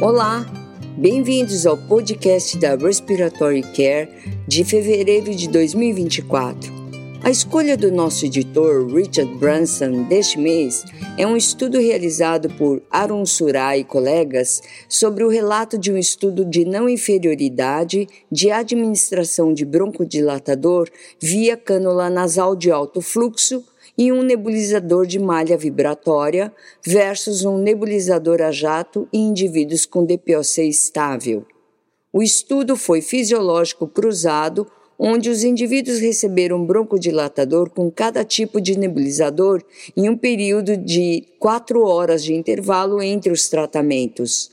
Olá, bem-vindos ao podcast da Respiratory Care de fevereiro de 2024. A escolha do nosso editor Richard Branson deste mês é um estudo realizado por Arun Surai e colegas sobre o relato de um estudo de não inferioridade de administração de broncodilatador via cânula nasal de alto fluxo e um nebulizador de malha vibratória versus um nebulizador a jato em indivíduos com DPOC estável. O estudo foi fisiológico cruzado, onde os indivíduos receberam broncodilatador com cada tipo de nebulizador em um período de quatro horas de intervalo entre os tratamentos.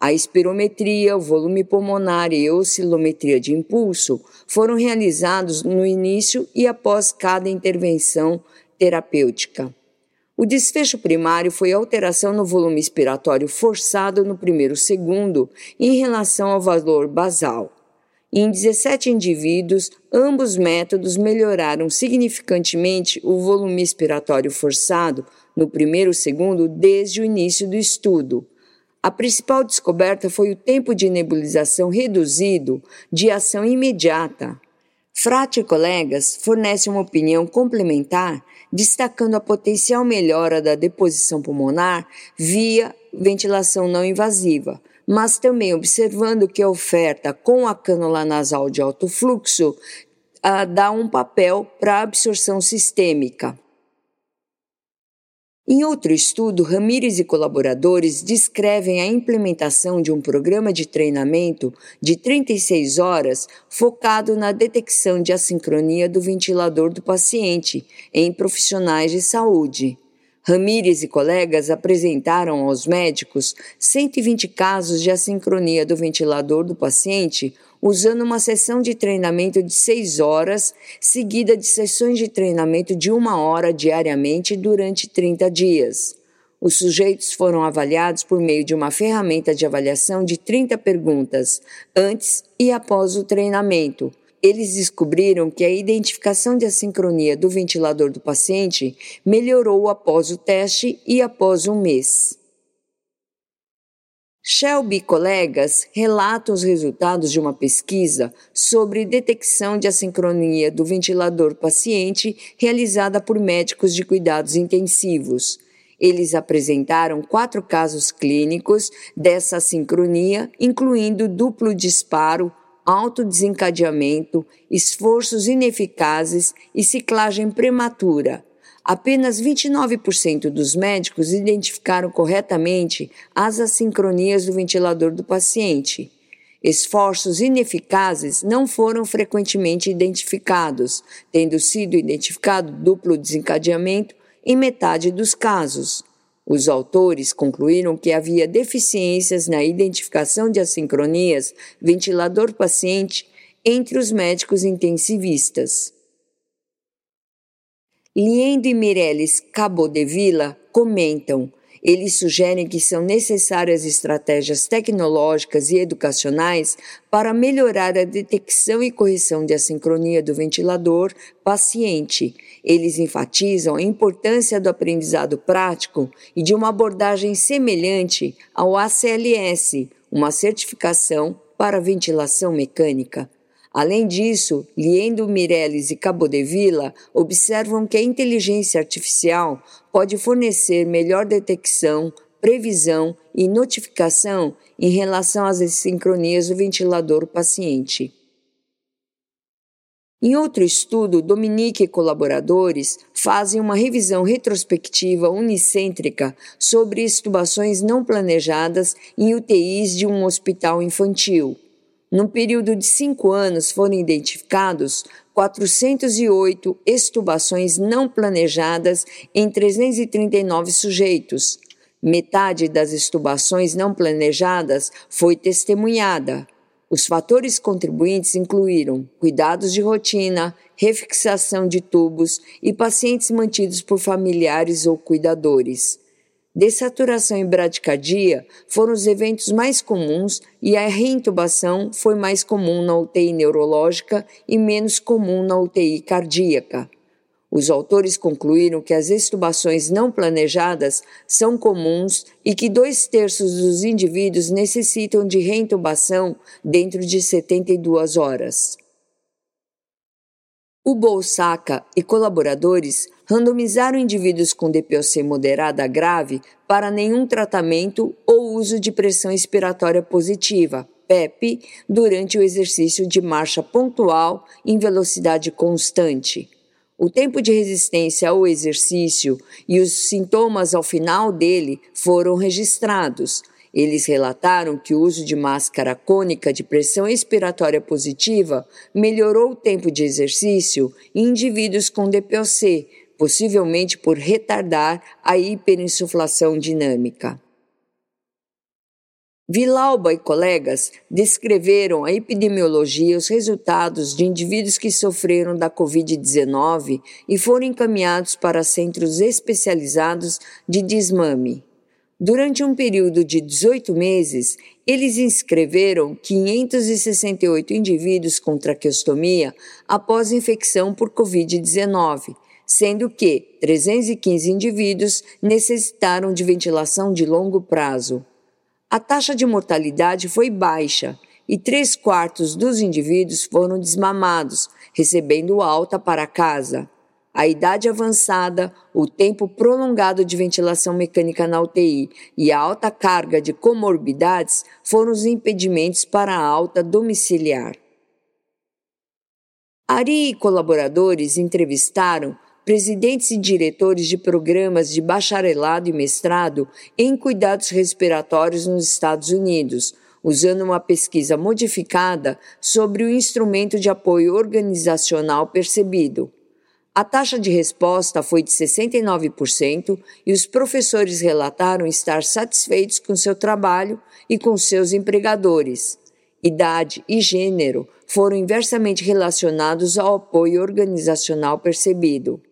A espirometria, o volume pulmonar e a oscilometria de impulso foram realizados no início e após cada intervenção terapêutica. O desfecho primário foi alteração no volume expiratório forçado no primeiro segundo em relação ao valor basal. Em 17 indivíduos, ambos métodos melhoraram significantemente o volume expiratório forçado no primeiro segundo desde o início do estudo. A principal descoberta foi o tempo de nebulização reduzido de ação imediata. Frate e colegas fornecem uma opinião complementar destacando a potencial melhora da deposição pulmonar via ventilação não invasiva, mas também observando que a oferta com a cânula nasal de alto fluxo uh, dá um papel para a absorção sistêmica. Em outro estudo, Ramírez e colaboradores descrevem a implementação de um programa de treinamento de 36 horas focado na detecção de assincronia do ventilador do paciente em profissionais de saúde. Ramírez e colegas apresentaram aos médicos 120 casos de assincronia do ventilador do paciente usando uma sessão de treinamento de seis horas, seguida de sessões de treinamento de uma hora diariamente durante 30 dias. Os sujeitos foram avaliados por meio de uma ferramenta de avaliação de 30 perguntas, antes e após o treinamento. Eles descobriram que a identificação de assincronia do ventilador do paciente melhorou após o teste e após um mês. Shelby e colegas relatam os resultados de uma pesquisa sobre detecção de assincronia do ventilador paciente realizada por médicos de cuidados intensivos. Eles apresentaram quatro casos clínicos dessa assincronia, incluindo duplo disparo, autodesencadeamento, esforços ineficazes e ciclagem prematura apenas 29% dos médicos identificaram corretamente as assincronias do ventilador do paciente. Esforços ineficazes não foram frequentemente identificados, tendo sido identificado duplo desencadeamento em metade dos casos. Os autores concluíram que havia deficiências na identificação de assincronias ventilador-paciente entre os médicos intensivistas. Liendo e Mireles Cabodevila comentam. Eles sugerem que são necessárias estratégias tecnológicas e educacionais para melhorar a detecção e correção de assincronia do ventilador paciente. Eles enfatizam a importância do aprendizado prático e de uma abordagem semelhante ao ACLS, uma certificação para ventilação mecânica. Além disso, Liendo Mireles e Cabodevila observam que a inteligência artificial pode fornecer melhor detecção, previsão e notificação em relação às assincronias do ventilador paciente. Em outro estudo, Dominique e colaboradores fazem uma revisão retrospectiva unicêntrica sobre estubações não planejadas em UTIs de um hospital infantil. Num período de cinco anos foram identificados 408 extubações não planejadas em 339 sujeitos. Metade das extubações não planejadas foi testemunhada. Os fatores contribuintes incluíram cuidados de rotina, refixação de tubos e pacientes mantidos por familiares ou cuidadores. Dessaturação e bradicardia foram os eventos mais comuns e a reintubação foi mais comum na UTI neurológica e menos comum na UTI cardíaca. Os autores concluíram que as extubações não planejadas são comuns e que dois terços dos indivíduos necessitam de reintubação dentro de 72 horas. O Bolsaca e colaboradores randomizaram indivíduos com DPOC moderada a grave para nenhum tratamento ou uso de pressão expiratória positiva, PEP, durante o exercício de marcha pontual em velocidade constante. O tempo de resistência ao exercício e os sintomas ao final dele foram registrados. Eles relataram que o uso de máscara cônica de pressão expiratória positiva melhorou o tempo de exercício em indivíduos com DPOC, possivelmente por retardar a hiperinsuflação dinâmica. Vilauba e colegas descreveram a epidemiologia e os resultados de indivíduos que sofreram da Covid-19 e foram encaminhados para centros especializados de desmame. Durante um período de 18 meses, eles inscreveram 568 indivíduos com traqueostomia após infecção por Covid-19, sendo que 315 indivíduos necessitaram de ventilação de longo prazo. A taxa de mortalidade foi baixa e três quartos dos indivíduos foram desmamados, recebendo alta para casa a idade avançada, o tempo prolongado de ventilação mecânica na UTI e a alta carga de comorbidades foram os impedimentos para a alta domiciliar. Ari e colaboradores entrevistaram presidentes e diretores de programas de bacharelado e mestrado em cuidados respiratórios nos Estados Unidos, usando uma pesquisa modificada sobre o instrumento de apoio organizacional percebido. A taxa de resposta foi de 69% e os professores relataram estar satisfeitos com seu trabalho e com seus empregadores. Idade e gênero foram inversamente relacionados ao apoio organizacional percebido.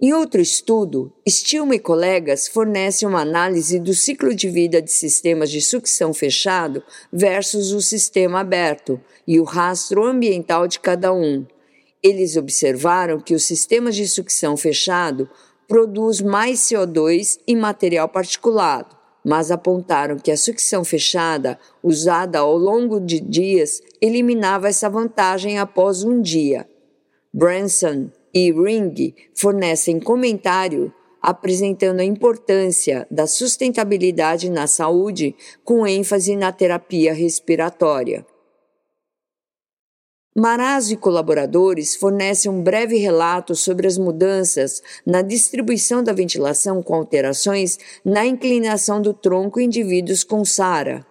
Em outro estudo, Stilma e colegas fornecem uma análise do ciclo de vida de sistemas de sucção fechado versus o sistema aberto e o rastro ambiental de cada um. Eles observaram que os sistemas de sucção fechado produz mais CO2 em material particulado, mas apontaram que a sucção fechada, usada ao longo de dias, eliminava essa vantagem após um dia. Branson e Ring fornecem comentário apresentando a importância da sustentabilidade na saúde, com ênfase na terapia respiratória. Marazzo e colaboradores fornecem um breve relato sobre as mudanças na distribuição da ventilação com alterações na inclinação do tronco em indivíduos com SARA.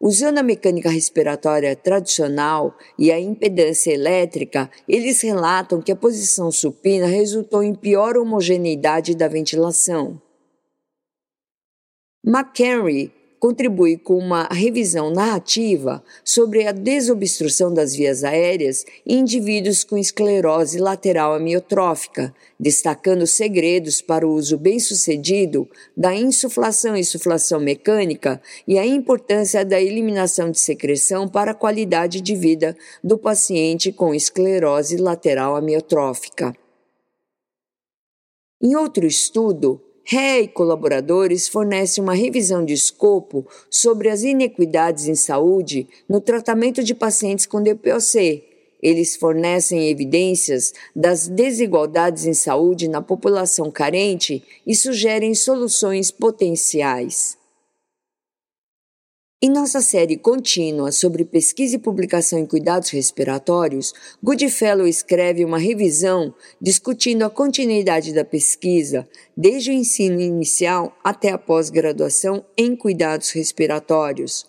Usando a mecânica respiratória tradicional e a impedância elétrica, eles relatam que a posição supina resultou em pior homogeneidade da ventilação. McHenry contribui com uma revisão narrativa sobre a desobstrução das vias aéreas em indivíduos com esclerose lateral amiotrófica, destacando segredos para o uso bem-sucedido da insuflação e insuflação mecânica e a importância da eliminação de secreção para a qualidade de vida do paciente com esclerose lateral amiotrófica. Em outro estudo, Ré e colaboradores fornecem uma revisão de escopo sobre as inequidades em saúde no tratamento de pacientes com DPOC. Eles fornecem evidências das desigualdades em saúde na população carente e sugerem soluções potenciais. Em nossa série contínua sobre pesquisa e publicação em cuidados respiratórios, Goodfellow escreve uma revisão discutindo a continuidade da pesquisa, desde o ensino inicial até a pós-graduação em cuidados respiratórios.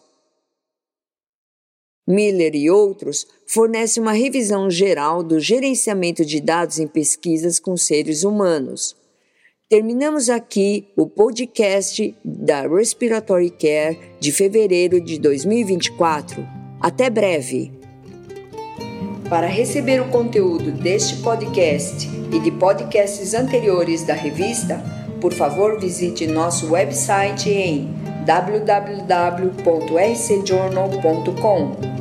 Miller e outros fornecem uma revisão geral do gerenciamento de dados em pesquisas com seres humanos. Terminamos aqui o podcast da Respiratory Care de fevereiro de 2024. Até breve! Para receber o conteúdo deste podcast e de podcasts anteriores da revista, por favor visite nosso website em www.rcjournal.com